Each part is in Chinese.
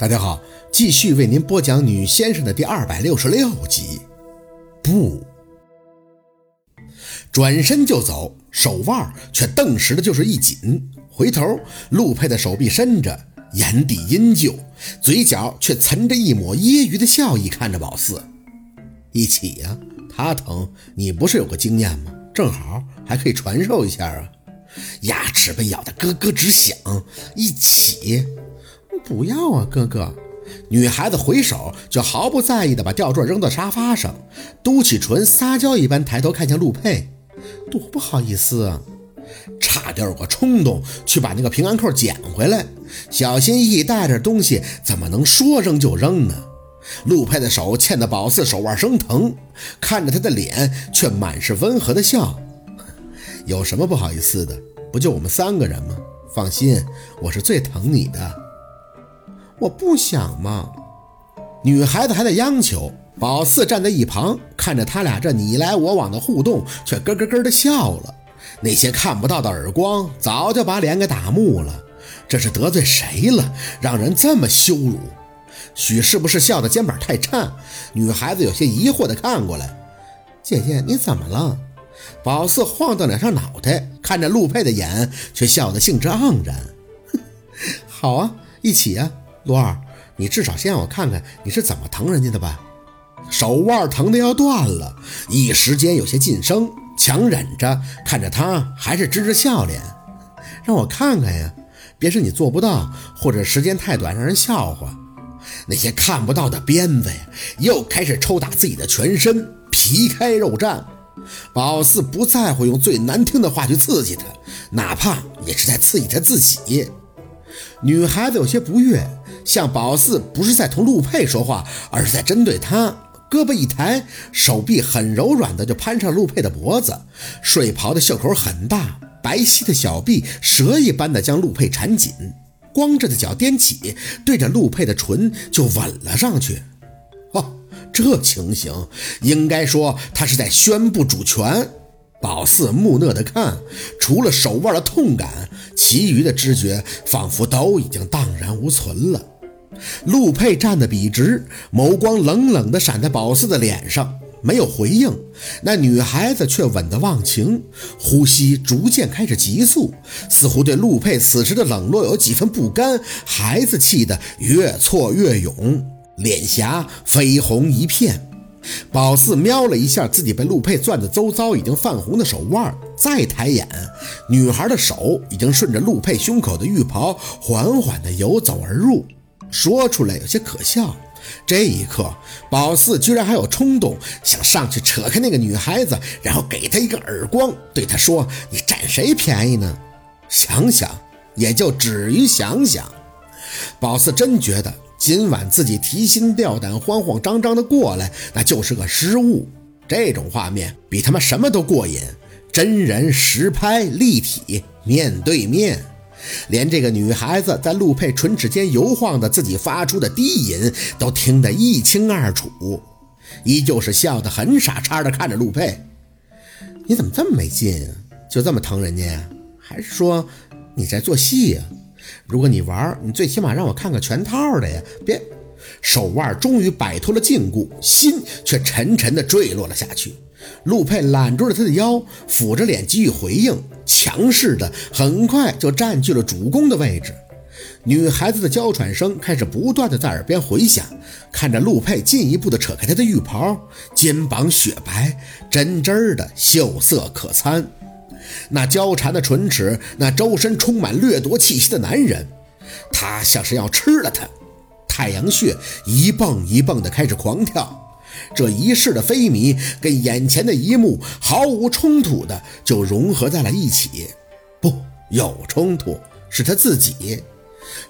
大家好，继续为您播讲《女先生》的第二百六十六集。不，转身就走，手腕却顿时的就是一紧。回头，陆佩的手臂伸着，眼底阴旧，嘴角却存着一抹揶揄的笑意，看着宝四。一起呀，他疼，你不是有个经验吗？正好还可以传授一下啊。牙齿被咬得咯咯直响，一起。不要啊，哥哥！女孩子回手就毫不在意的把吊坠扔到沙发上，嘟起唇撒娇一般抬头看向陆佩，多不好意思啊！差点有个冲动去把那个平安扣捡回来，小心翼翼带着东西，怎么能说扔就扔呢？陆佩的手牵得宝四手腕生疼，看着他的脸却满是温和的笑，有什么不好意思的？不就我们三个人吗？放心，我是最疼你的。我不想嘛，女孩子还在央求。宝四站在一旁，看着他俩这你来我往的互动，却咯咯咯的笑了。那些看不到的耳光，早就把脸给打木了。这是得罪谁了，让人这么羞辱？许是不是笑的肩膀太颤？女孩子有些疑惑的看过来，姐姐你怎么了？宝四晃荡两下脑袋，看着陆佩的眼，却笑得兴致盎然。好啊，一起啊。陆二，你至少先让我看看你是怎么疼人家的吧。手腕疼的要断了，一时间有些噤声，强忍着看着他，还是支着笑脸，让我看看呀。别是你做不到，或者时间太短让人笑话。那些看不到的鞭子呀，又开始抽打自己的全身，皮开肉绽。宝四不在乎用最难听的话去刺激他，哪怕也是在刺激他自己。女孩子有些不悦。向宝四不是在同陆佩说话，而是在针对他。胳膊一抬，手臂很柔软的就攀上陆佩的脖子。睡袍的袖口很大，白皙的小臂蛇一般的将陆佩缠紧。光着的脚踮起，对着陆佩的唇就吻了上去。哦，这情形应该说他是在宣布主权。宝四木讷的看，除了手腕的痛感，其余的知觉仿佛都已经荡然无存了。陆佩站得笔直，眸光冷冷地闪在宝四的脸上，没有回应。那女孩子却稳得忘情，呼吸逐渐开始急促，似乎对陆佩此时的冷落有几分不甘。孩子气得越挫越勇，脸颊绯红一片。宝四瞄了一下自己被陆佩攥得周遭已经泛红的手腕，再抬眼，女孩的手已经顺着陆佩胸口的浴袍缓缓地游走而入。说出来有些可笑，这一刻，宝四居然还有冲动想上去扯开那个女孩子，然后给她一个耳光，对她说：“你占谁便宜呢？”想想，也就止于想想。宝四真觉得今晚自己提心吊胆、慌慌张张的过来，那就是个失误。这种画面比他妈什么都过瘾，真人实拍、立体、面对面。连这个女孩子在陆佩唇齿间游晃的自己发出的低吟都听得一清二楚，依旧是笑得很傻叉的看着陆佩。你怎么这么没劲啊？就这么疼人家呀？还是说你在做戏呀？如果你玩，你最起码让我看个全套的呀！别，手腕终于摆脱了禁锢，心却沉沉的坠落了下去。陆佩揽住了他的腰，抚着脸给予回应，强势的很快就占据了主攻的位置。女孩子的娇喘声开始不断的在耳边回响，看着陆佩进一步的扯开她的浴袍，肩膀雪白，真真的秀色可餐。那交缠的唇齿，那周身充满掠夺气息的男人，他像是要吃了他。太阳穴一蹦一蹦的开始狂跳。这一世的飞迷跟眼前的一幕毫无冲突的就融合在了一起，不，有冲突，是他自己。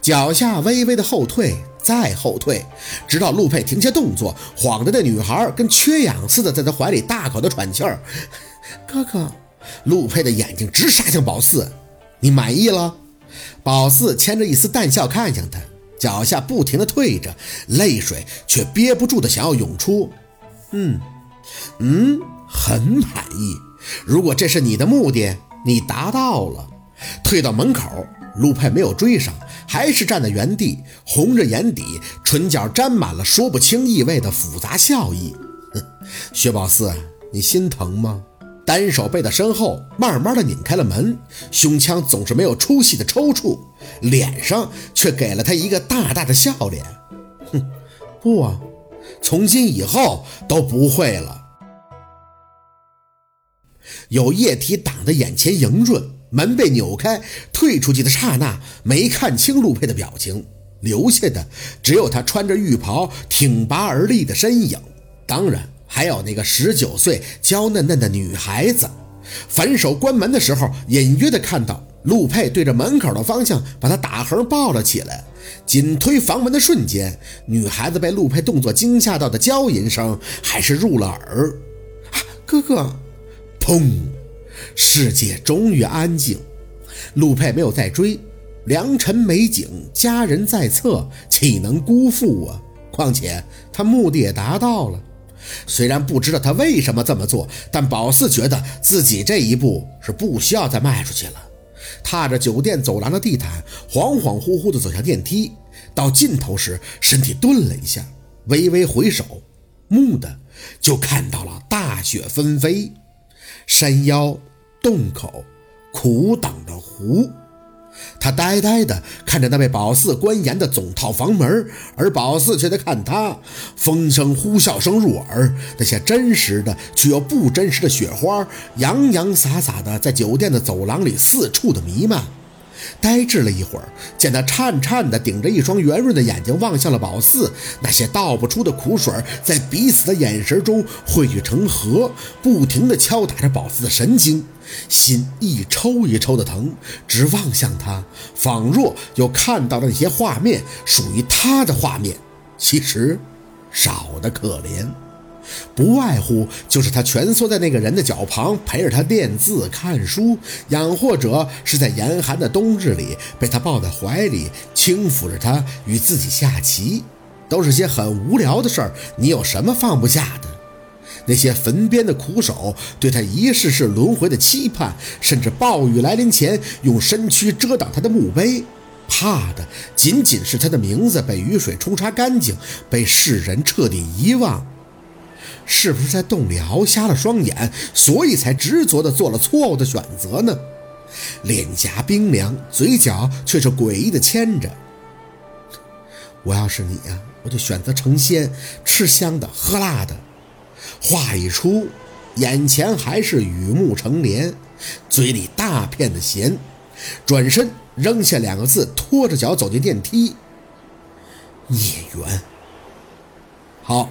脚下微微的后退，再后退，直到陆佩停下动作，晃着那女孩跟缺氧似的在他怀里大口的喘气儿。哥哥，陆佩的眼睛直杀向宝四，你满意了？宝四牵着一丝淡笑看向他。脚下不停的退着，泪水却憋不住的想要涌出。嗯，嗯，很满意。如果这是你的目的，你达到了。退到门口，陆佩没有追上，还是站在原地，红着眼底，唇角沾满了说不清意味的复杂笑意。哼薛宝四，你心疼吗？单手背到身后，慢慢的拧开了门，胸腔总是没有出息的抽搐，脸上却给了他一个大大的笑脸。哼，不啊，从今以后都不会了。有液体挡在眼前莹润，门被扭开，退出去的刹那，没看清陆佩的表情，留下的只有他穿着浴袍挺拔而立的身影，当然还有那个十九岁娇嫩嫩的女孩子。反手关门的时候，隐约的看到陆佩对着门口的方向把她打横抱了起来。紧推房门的瞬间，女孩子被陆佩动作惊吓到的娇吟声还是入了耳。啊哥哥。砰！世界终于安静，陆佩没有再追。良辰美景，佳人在侧，岂能辜负啊？况且他目的也达到了。虽然不知道他为什么这么做，但宝四觉得自己这一步是不需要再迈出去了。踏着酒店走廊的地毯，恍恍惚惚地走向电梯。到尽头时，身体顿了一下，微微回首，蓦地就看到了大雪纷飞。山腰、洞口、苦等的湖，他呆呆地看着那被宝四关严的总套房门，而宝四却在看他。风声、呼啸声入耳，那些真实的却又不真实的雪花，洋洋洒洒的在酒店的走廊里四处的弥漫。呆滞了一会儿，见他颤颤地顶着一双圆润的眼睛望向了宝四，那些倒不出的苦水在彼此的眼神中汇聚成河，不停地敲打着宝四的神经，心一抽一抽的疼，直望向他，仿若又看到了那些画面，属于他的画面，其实少得可怜。不外乎就是他蜷缩在那个人的脚旁，陪着他练字看书，养或者是在严寒的冬日里被他抱在怀里，轻抚着他与自己下棋，都是些很无聊的事儿。你有什么放不下的？那些坟边的苦手，对他一世世轮回的期盼，甚至暴雨来临前用身躯遮挡他的墓碑，怕的仅仅是他的名字被雨水冲刷干净，被世人彻底遗忘。是不是在洞里熬瞎了双眼，所以才执着地做了错误的选择呢？脸颊冰凉，嘴角却是诡异的牵着。我要是你呀，我就选择成仙，吃香的喝辣的。话一出，眼前还是雨幕成帘，嘴里大片的咸，转身扔下两个字，拖着脚走进电梯。孽缘。好。